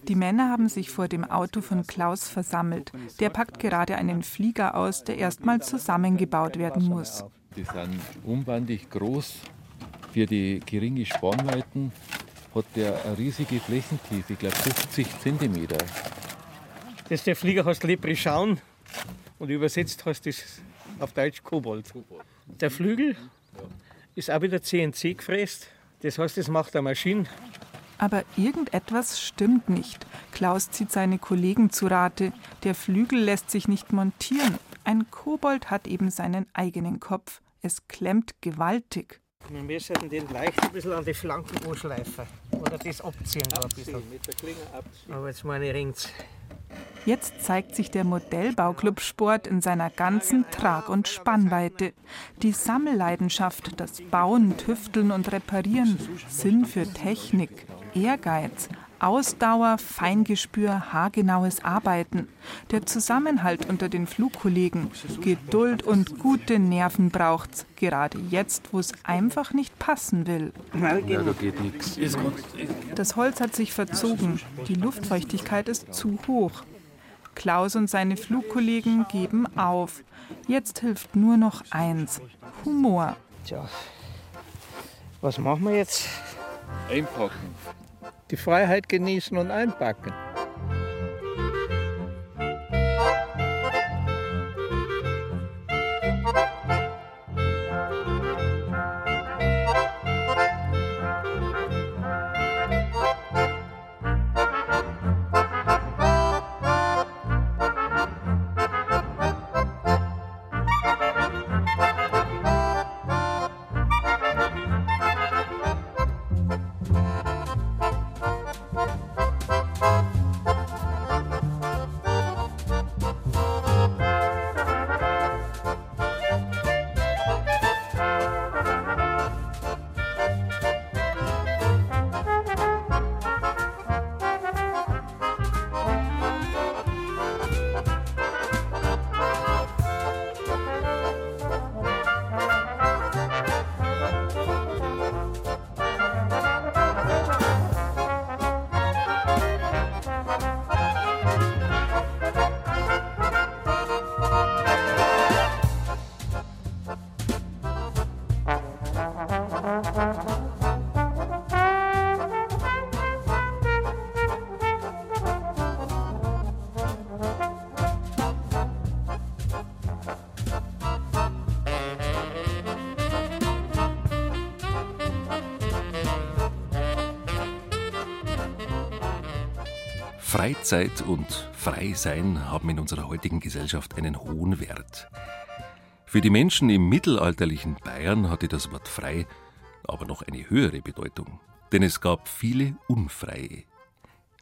Die Männer haben sich vor dem Auto von Klaus versammelt. Der packt gerade einen Flieger aus, der erstmal zusammengebaut werden muss. Die sind unbandig groß. Für die geringe Spannweiten hat der eine riesige Flächentiefe, ich glaube 50 cm. Das der Flieger heißt Leprechaun und übersetzt heißt das auf Deutsch Kobold. Der Flügel ist auch wieder CNC gefräst. Das heißt, das macht eine Maschine. Aber irgendetwas stimmt nicht. Klaus zieht seine Kollegen zu Rate. Der Flügel lässt sich nicht montieren. Ein Kobold hat eben seinen eigenen Kopf. Es klemmt gewaltig. Wir sollten den leicht ein bisschen an die Flanken anschleifen. Oder das abziehen. da ein bisschen. mit der Klinge abziehen. Aber jetzt meine ringt's. Jetzt zeigt sich der Modellbauclub Sport in seiner ganzen Trag- und Spannweite. Die Sammelleidenschaft, das Bauen, Tüfteln und Reparieren, Sinn für Technik, Ehrgeiz, Ausdauer, Feingespür, haargenaues Arbeiten, der Zusammenhalt unter den Flugkollegen, Geduld und gute Nerven braucht's, gerade jetzt, wo es einfach nicht passen will. Ja, da geht nichts. Das Holz hat sich verzogen, die Luftfeuchtigkeit ist zu hoch. Klaus und seine Flugkollegen geben auf. Jetzt hilft nur noch eins: Humor. Tja, was machen wir jetzt? Einpacken. Die Freiheit genießen und einpacken. Freizeit und Freisein haben in unserer heutigen Gesellschaft einen hohen Wert. Für die Menschen im mittelalterlichen Bayern hatte das Wort frei aber noch eine höhere Bedeutung, denn es gab viele Unfreie.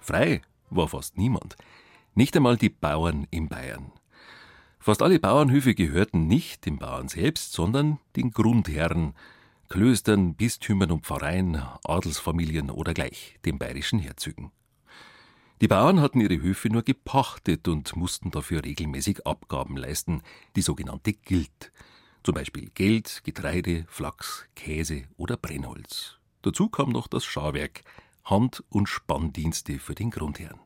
Frei war fast niemand, nicht einmal die Bauern in Bayern. Fast alle Bauernhöfe gehörten nicht dem Bauern selbst, sondern den Grundherren, Klöstern, Bistümern und Pfarreien, Adelsfamilien oder gleich den bayerischen Herzögen. Die Bauern hatten ihre Höfe nur gepachtet und mussten dafür regelmäßig Abgaben leisten, die sogenannte Gilt. Zum Beispiel Geld, Getreide, Flachs, Käse oder Brennholz. Dazu kam noch das Scharwerk, Hand- und Spanndienste für den Grundherrn.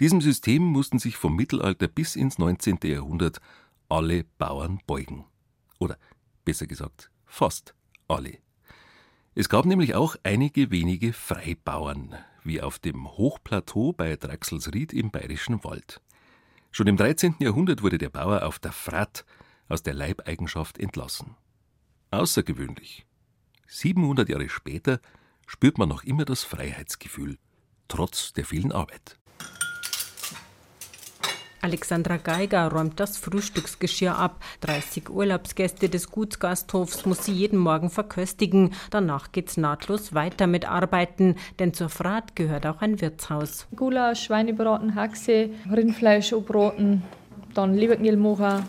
Diesem System mussten sich vom Mittelalter bis ins 19. Jahrhundert alle Bauern beugen. Oder besser gesagt, fast alle. Es gab nämlich auch einige wenige Freibauern, wie auf dem Hochplateau bei Draxelsried im Bayerischen Wald. Schon im 13. Jahrhundert wurde der Bauer auf der Fratt aus der Leibeigenschaft entlassen. Außergewöhnlich. 700 Jahre später spürt man noch immer das Freiheitsgefühl, trotz der vielen Arbeit. Alexandra Geiger räumt das Frühstücksgeschirr ab. 30 Urlaubsgäste des Gutsgasthofs muss sie jeden Morgen verköstigen. Danach geht's nahtlos weiter mit Arbeiten, denn zur Fahrt gehört auch ein Wirtshaus. Gulasch, Schweinebraten, Haxe, Rindfleisch, Obroten, dann Leberknil machen,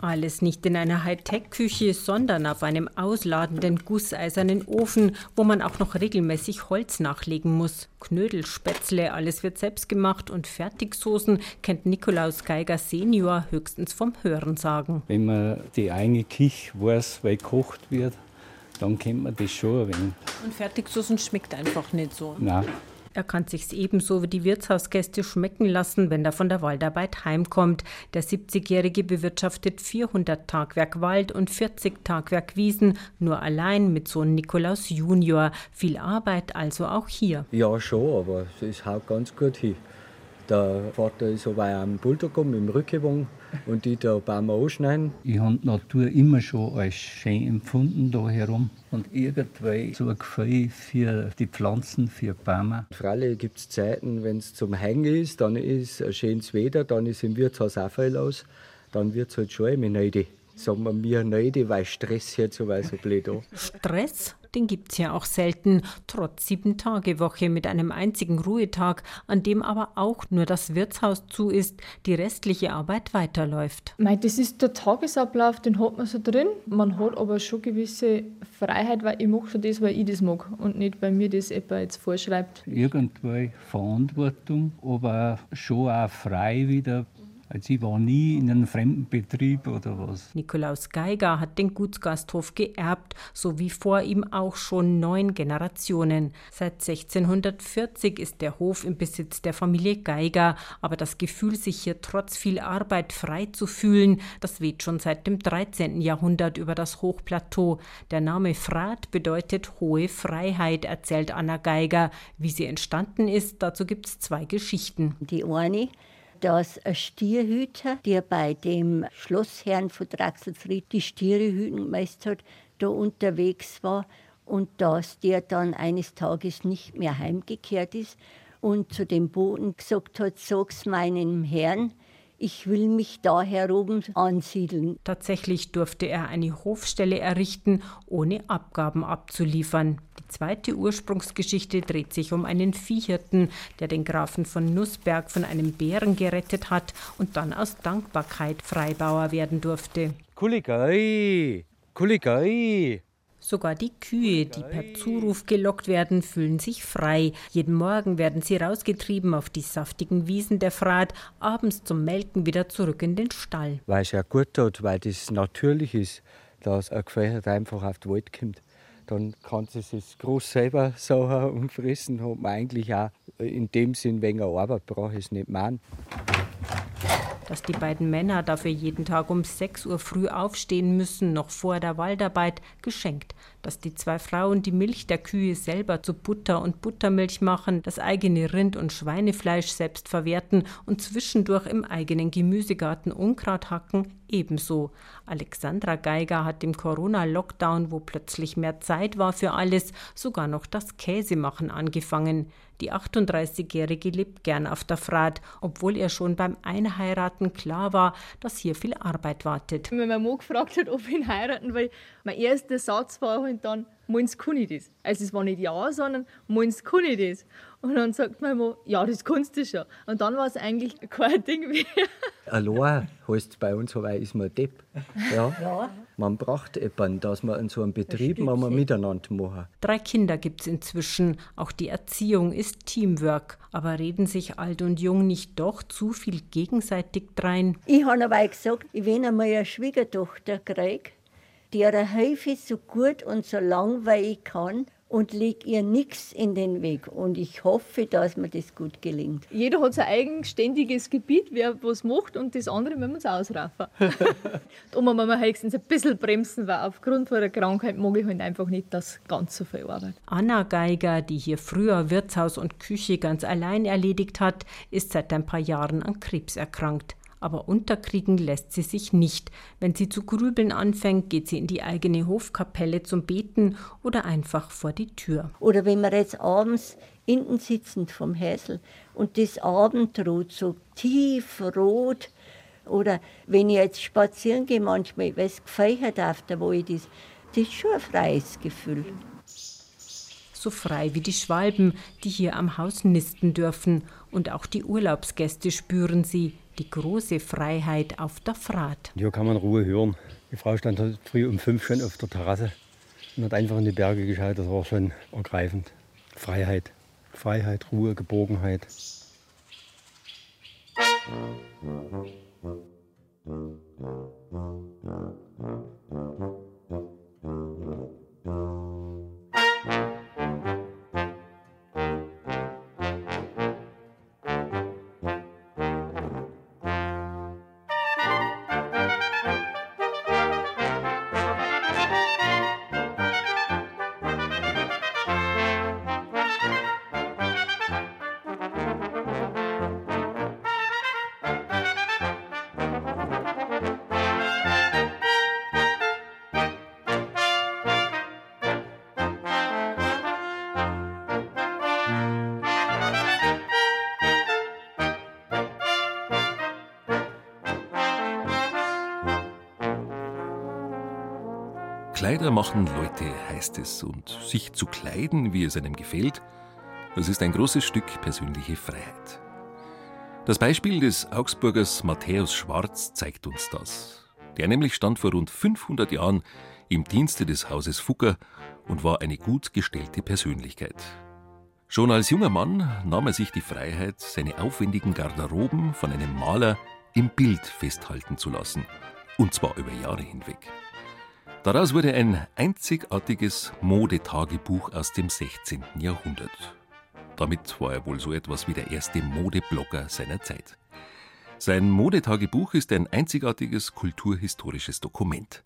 alles nicht in einer Hightech-Küche, sondern auf einem ausladenden gusseisernen Ofen, wo man auch noch regelmäßig Holz nachlegen muss. Knödelspätzle, alles wird selbst gemacht und Fertigsoßen kennt Nikolaus Geiger Senior höchstens vom Hören sagen. Wenn man die eigene Küche weiß, weil gekocht wird, dann kennt man das schon ein wenig. Und Fertigsoßen schmeckt einfach nicht so. Nein. Er kann sich's ebenso wie die Wirtshausgäste schmecken lassen, wenn er von der Waldarbeit heimkommt. Der 70-Jährige bewirtschaftet 400 Tagwerk Wald und 40 Tagwerk Wiesen, nur allein mit Sohn Nikolaus Junior. Viel Arbeit also auch hier. Ja, schon, aber es haut ganz gut hin. Der Vater ist aber auch am Bulldog mit dem Rückenwagen und die da Baum anschneiden. Ich habe die Natur immer schon als schön empfunden da herum und irgendwie so ein Gefühl für die Pflanzen, für Bäume. Freilich gibt es Zeiten, wenn es zum Hängen ist, dann ist ein schönes Wetter, dann ist im Wirtshaus auch viel los, dann wird es halt schon immer nötig. Sagen wir mir nötig, weil Stress jetzt so, so blöd da. Stress? Den gibt's ja auch selten, trotz Sieben-Tage-Woche mit einem einzigen Ruhetag, an dem aber auch nur das Wirtshaus zu ist, die restliche Arbeit weiterläuft. Mei, das ist der Tagesablauf, den hat man so drin. Man hat aber schon gewisse Freiheit, weil ich mache schon das, weil ich das mag und nicht, weil mir das jemand jetzt vorschreibt. Irgendwo Verantwortung, aber schon auch frei wieder also ich war nie in einem fremden Betrieb oder was. Nikolaus Geiger hat den Gutsgasthof geerbt, so wie vor ihm auch schon neun Generationen. Seit 1640 ist der Hof im Besitz der Familie Geiger, aber das Gefühl, sich hier trotz viel Arbeit frei zu fühlen, das weht schon seit dem 13. Jahrhundert über das Hochplateau. Der Name Frat bedeutet hohe Freiheit, erzählt Anna Geiger. Wie sie entstanden ist, dazu gibt es zwei Geschichten. Die eine dass ein Stierhüter, der bei dem Schlossherrn von Draxelsried die Stiere hüten gemeist hat, da unterwegs war und dass der dann eines Tages nicht mehr heimgekehrt ist und zu dem Boten gesagt hat, sag's meinem Herrn, ich will mich da heroben ansiedeln. Tatsächlich durfte er eine Hofstelle errichten, ohne Abgaben abzuliefern. Die zweite Ursprungsgeschichte dreht sich um einen Viehhirten, der den Grafen von Nussberg von einem Bären gerettet hat und dann aus Dankbarkeit Freibauer werden durfte. Kuligai, Kuligai, Sogar die Kühe, die per Zuruf gelockt werden, fühlen sich frei. Jeden Morgen werden sie rausgetrieben auf die saftigen Wiesen der Frat, abends zum Melken wieder zurück in den Stall. Weil es ja gut tut, weil das natürlich ist, dass ein Gefährt einfach auf den Wald kommt. Dann kann sie es groß selber saugen [LAUGHS] und fressen, hat man eigentlich auch in dem Sinn wegen Arbeit, brauche ich es nicht machen dass die beiden Männer dafür jeden Tag um 6 Uhr früh aufstehen müssen, noch vor der Waldarbeit, geschenkt. Dass die zwei Frauen die Milch der Kühe selber zu Butter und Buttermilch machen, das eigene Rind- und Schweinefleisch selbst verwerten und zwischendurch im eigenen Gemüsegarten Unkraut hacken, ebenso. Alexandra Geiger hat im Corona-Lockdown, wo plötzlich mehr Zeit war für alles, sogar noch das Käsemachen angefangen. Die 38-Jährige lebt gern auf der Frat, obwohl ihr schon beim Einheiraten klar war, dass hier viel Arbeit wartet. Wenn mein Mann gefragt hat, ob ich ihn heiraten will, mein erster Satz war halt dann, meinst kann ich das? Also es war nicht ja, sondern meinst kann ich das? Und dann sagt mein Mann, ja, das kannst du schon. Und dann war es eigentlich kein Ding mehr. [LAUGHS] Allein heißt bei uns, weil ist man Depp. Ja. ja. Man braucht jemanden, dass man in so einem Betrieb mal miteinander machen. Drei Kinder gibt es inzwischen. Auch die Erziehung ist Teamwork. Aber reden sich alt und jung nicht doch zu viel gegenseitig drein? Ich habe aber gesagt, wenn einmal eine Schwiegertochter kriege, der helfe so gut und so lang, wie ich kann und leg ihr nichts in den Weg. Und ich hoffe, dass mir das gut gelingt. Jeder hat sein eigenständiges Gebiet, wer was macht, und das andere müssen wir uns ausraffen. [LAUGHS] und man muss höchstens ein bisschen bremsen, weil aufgrund von der Krankheit mag ich halt einfach nicht das ganz so viel Arbeit. Anna Geiger, die hier früher Wirtshaus und Küche ganz allein erledigt hat, ist seit ein paar Jahren an Krebs erkrankt aber unterkriegen lässt sie sich nicht. Wenn sie zu grübeln anfängt, geht sie in die eigene Hofkapelle zum Beten oder einfach vor die Tür. Oder wenn wir jetzt abends hinten sitzend vom Häsel und das Abendrot so tiefrot oder wenn ich jetzt spazieren gehe manchmal, weil es gefeiert auf der Wald ist, das ist schon ein freies Gefühl so frei wie die Schwalben, die hier am Haus nisten dürfen. Und auch die Urlaubsgäste spüren sie, die große Freiheit auf der Fahrt. Hier kann man Ruhe hören. Die Frau stand heute früh um fünf schon auf der Terrasse und hat einfach in die Berge geschaut. Das war schon ergreifend. Freiheit. Freiheit, Ruhe, Geborgenheit. Musik Kleider machen Leute, heißt es, und sich zu kleiden, wie es einem gefällt, das ist ein großes Stück persönliche Freiheit. Das Beispiel des Augsburgers Matthäus Schwarz zeigt uns das. Der nämlich stand vor rund 500 Jahren im Dienste des Hauses Fugger und war eine gut gestellte Persönlichkeit. Schon als junger Mann nahm er sich die Freiheit, seine aufwendigen Garderoben von einem Maler im Bild festhalten zu lassen, und zwar über Jahre hinweg. Daraus wurde ein einzigartiges Modetagebuch aus dem 16. Jahrhundert. Damit war er wohl so etwas wie der erste Modeblogger seiner Zeit. Sein Modetagebuch ist ein einzigartiges kulturhistorisches Dokument.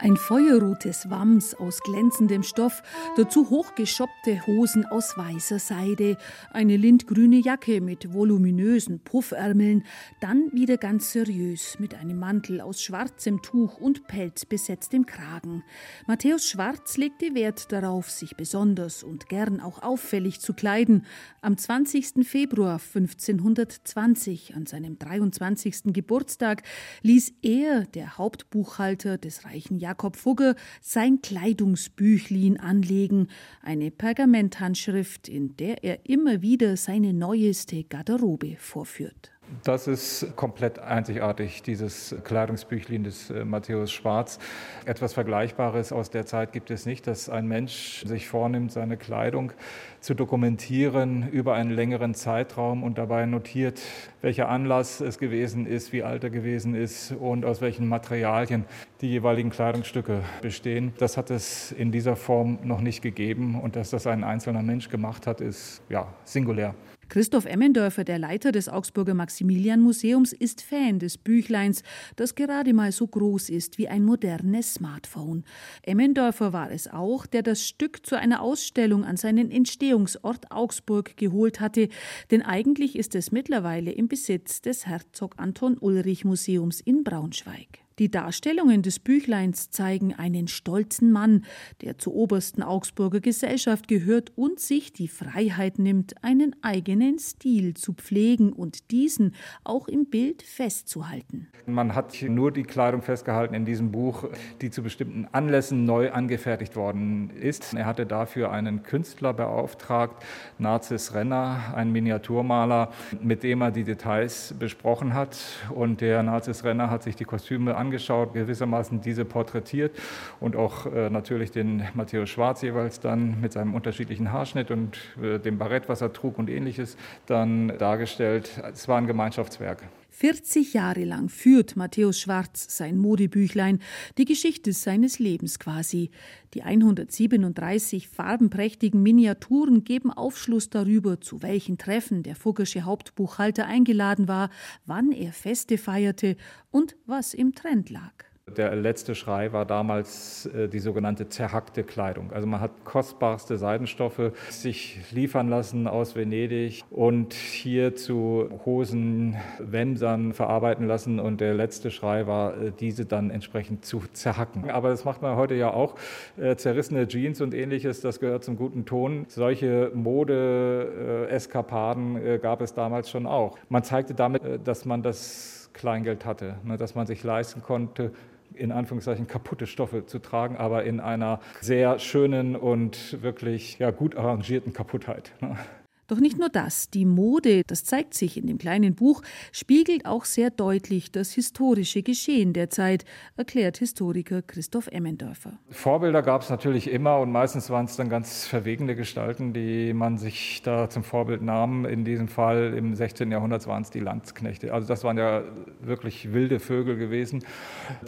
Ein feuerrotes Wams aus glänzendem Stoff, dazu hochgeschoppte Hosen aus weißer Seide, eine lindgrüne Jacke mit voluminösen Puffärmeln, dann wieder ganz seriös mit einem Mantel aus schwarzem Tuch und Pelz besetztem Kragen. Matthäus Schwarz legte Wert darauf, sich besonders und gern auch auffällig zu kleiden. Am 20. Februar 1520, an seinem 23. Geburtstag, ließ er, der Hauptbuchhalter des reichen Jakob Fugger sein Kleidungsbüchlin anlegen, eine Pergamenthandschrift, in der er immer wieder seine neueste Garderobe vorführt. Das ist komplett einzigartig, dieses Kleidungsbüchlein des äh, Matthäus Schwarz. Etwas Vergleichbares aus der Zeit gibt es nicht, dass ein Mensch sich vornimmt, seine Kleidung zu dokumentieren über einen längeren Zeitraum und dabei notiert, welcher Anlass es gewesen ist, wie alt er gewesen ist und aus welchen Materialien die jeweiligen Kleidungsstücke bestehen. Das hat es in dieser Form noch nicht gegeben und dass das ein einzelner Mensch gemacht hat, ist ja singulär. Christoph Emmendörfer, der Leiter des Augsburger Maximilian-Museums, ist Fan des Büchleins, das gerade mal so groß ist wie ein modernes Smartphone. Emmendörfer war es auch, der das Stück zu einer Ausstellung an seinen Entstehungsort Augsburg geholt hatte, denn eigentlich ist es mittlerweile im Besitz des Herzog Anton Ulrich Museums in Braunschweig. Die Darstellungen des Büchleins zeigen einen stolzen Mann, der zur obersten Augsburger Gesellschaft gehört und sich die Freiheit nimmt, einen eigenen Stil zu pflegen und diesen auch im Bild festzuhalten. Man hat nur die Kleidung festgehalten in diesem Buch, die zu bestimmten Anlässen neu angefertigt worden ist. Er hatte dafür einen Künstler beauftragt, Narziss Renner, ein Miniaturmaler, mit dem er die Details besprochen hat. Und der Narziss Renner hat sich die Kostüme angeschaut, gewissermaßen diese porträtiert und auch äh, natürlich den Matthäus Schwarz jeweils dann mit seinem unterschiedlichen Haarschnitt und äh, dem Barett, was er trug und ähnliches, dann dargestellt. Es war ein Gemeinschaftswerk. 40 Jahre lang führt Matthäus Schwarz sein Modebüchlein, die Geschichte seines Lebens quasi. Die 137 farbenprächtigen Miniaturen geben Aufschluss darüber, zu welchen Treffen der Fuggersche Hauptbuchhalter eingeladen war, wann er Feste feierte und was im Trend lag. Der letzte Schrei war damals äh, die sogenannte zerhackte Kleidung. Also man hat kostbarste Seidenstoffe sich liefern lassen aus Venedig und hier zu Hosen, Wämsern verarbeiten lassen. Und der letzte Schrei war, äh, diese dann entsprechend zu zerhacken. Aber das macht man heute ja auch. Äh, zerrissene Jeans und ähnliches, das gehört zum guten Ton. Solche Mode-Eskapaden gab es damals schon auch. Man zeigte damit, dass man das Kleingeld hatte, ne, dass man sich leisten konnte, in Anführungszeichen kaputte Stoffe zu tragen, aber in einer sehr schönen und wirklich ja, gut arrangierten Kaputtheit. Ne? Doch nicht nur das, die Mode, das zeigt sich in dem kleinen Buch, spiegelt auch sehr deutlich das historische Geschehen der Zeit, erklärt Historiker Christoph Emmendörfer. Vorbilder gab es natürlich immer und meistens waren es dann ganz verwegene Gestalten, die man sich da zum Vorbild nahm. In diesem Fall im 16. Jahrhundert waren es die Landsknechte. Also das waren ja wirklich wilde Vögel gewesen,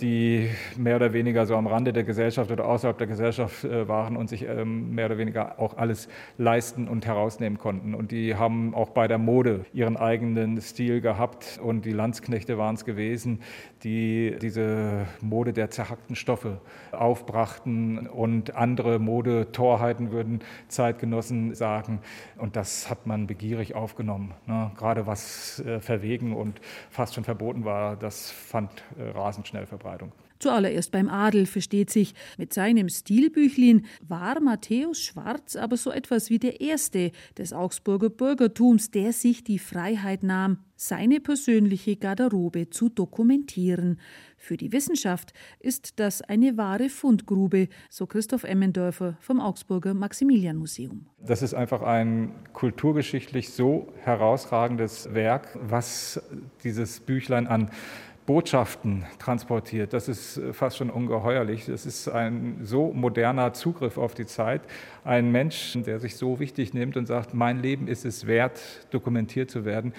die mehr oder weniger so am Rande der Gesellschaft oder außerhalb der Gesellschaft äh, waren und sich ähm, mehr oder weniger auch alles leisten und herausnehmen konnten konnten. Und die haben auch bei der Mode ihren eigenen Stil gehabt. Und die Landsknechte waren es gewesen, die diese Mode der zerhackten Stoffe aufbrachten und andere Modetorheiten würden Zeitgenossen sagen. Und das hat man begierig aufgenommen. Ne? Gerade was äh, verwegen und fast schon verboten war, das fand äh, rasend schnell Verbreitung. Zuallererst beim Adel, versteht sich. Mit seinem Stilbüchlin war Matthäus Schwarz aber so etwas wie der Erste des Augsburger Bürgertums, der sich die Freiheit nahm, seine persönliche Garderobe zu dokumentieren. Für die Wissenschaft ist das eine wahre Fundgrube, so Christoph Emmendörfer vom Augsburger Maximilianmuseum. Das ist einfach ein kulturgeschichtlich so herausragendes Werk, was dieses Büchlein an Botschaften transportiert. Das ist fast schon ungeheuerlich. Das ist ein so moderner Zugriff auf die Zeit. Ein Mensch, der sich so wichtig nimmt und sagt, mein Leben ist es wert, dokumentiert zu werden.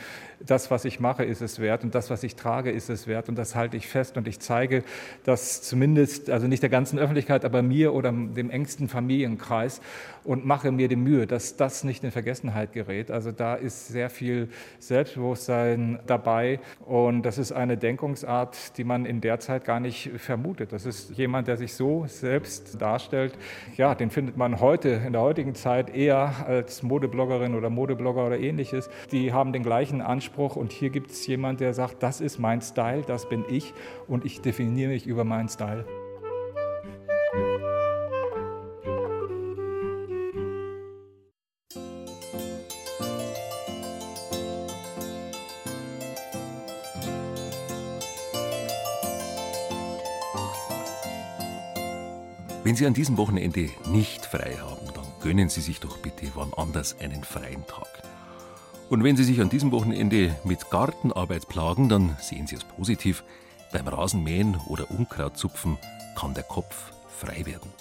Das, was ich mache, ist es wert und das, was ich trage, ist es wert. Und das halte ich fest und ich zeige das zumindest, also nicht der ganzen Öffentlichkeit, aber mir oder dem engsten Familienkreis und mache mir die Mühe, dass das nicht in Vergessenheit gerät. Also da ist sehr viel Selbstbewusstsein dabei und das ist eine Denkungsart, die man in der Zeit gar nicht vermutet. Das ist jemand, der sich so selbst darstellt. Ja, den findet man heute in der heutigen Zeit eher als Modebloggerin oder Modeblogger oder ähnliches. Die haben den gleichen Anspruch und hier gibt es jemand, der sagt, das ist mein Style, das bin ich und ich definiere mich über meinen Style. Wenn Sie an diesem Wochenende nicht frei haben, dann gönnen Sie sich doch bitte wann anders einen freien Tag. Und wenn Sie sich an diesem Wochenende mit Gartenarbeit plagen, dann sehen Sie es positiv. Beim Rasenmähen oder Unkrautzupfen kann der Kopf frei werden.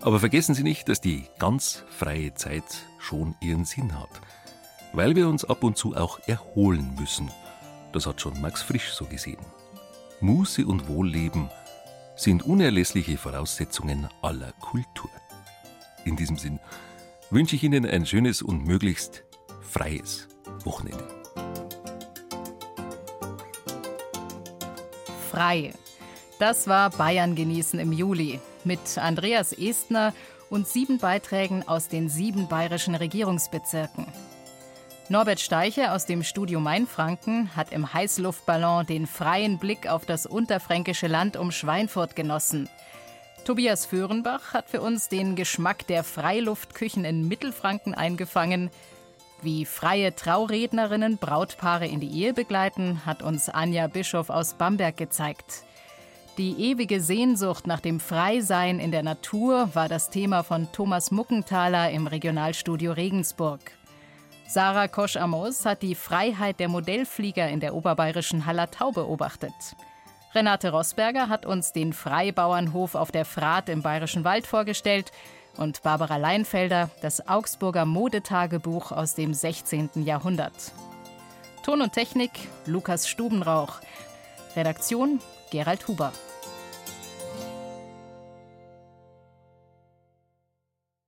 Aber vergessen Sie nicht, dass die ganz freie Zeit schon ihren Sinn hat. Weil wir uns ab und zu auch erholen müssen. Das hat schon Max Frisch so gesehen. Muße und Wohlleben – sind unerlässliche Voraussetzungen aller Kultur. In diesem Sinn wünsche ich Ihnen ein schönes und möglichst freies Wochenende. Frei. Das war Bayern genießen im Juli mit Andreas Estner und sieben Beiträgen aus den sieben bayerischen Regierungsbezirken. Norbert Steicher aus dem Studio Mainfranken hat im Heißluftballon den freien Blick auf das unterfränkische Land um Schweinfurt genossen. Tobias Föhrenbach hat für uns den Geschmack der Freiluftküchen in Mittelfranken eingefangen. Wie freie Traurednerinnen Brautpaare in die Ehe begleiten, hat uns Anja Bischof aus Bamberg gezeigt. Die ewige Sehnsucht nach dem Freisein in der Natur war das Thema von Thomas Muckenthaler im Regionalstudio Regensburg. Sarah Kosch-Amos hat die Freiheit der Modellflieger in der oberbayerischen Hallertau beobachtet. Renate Rosberger hat uns den Freibauernhof auf der Frath im Bayerischen Wald vorgestellt und Barbara Leinfelder das Augsburger Modetagebuch aus dem 16. Jahrhundert. Ton und Technik Lukas Stubenrauch. Redaktion Gerald Huber.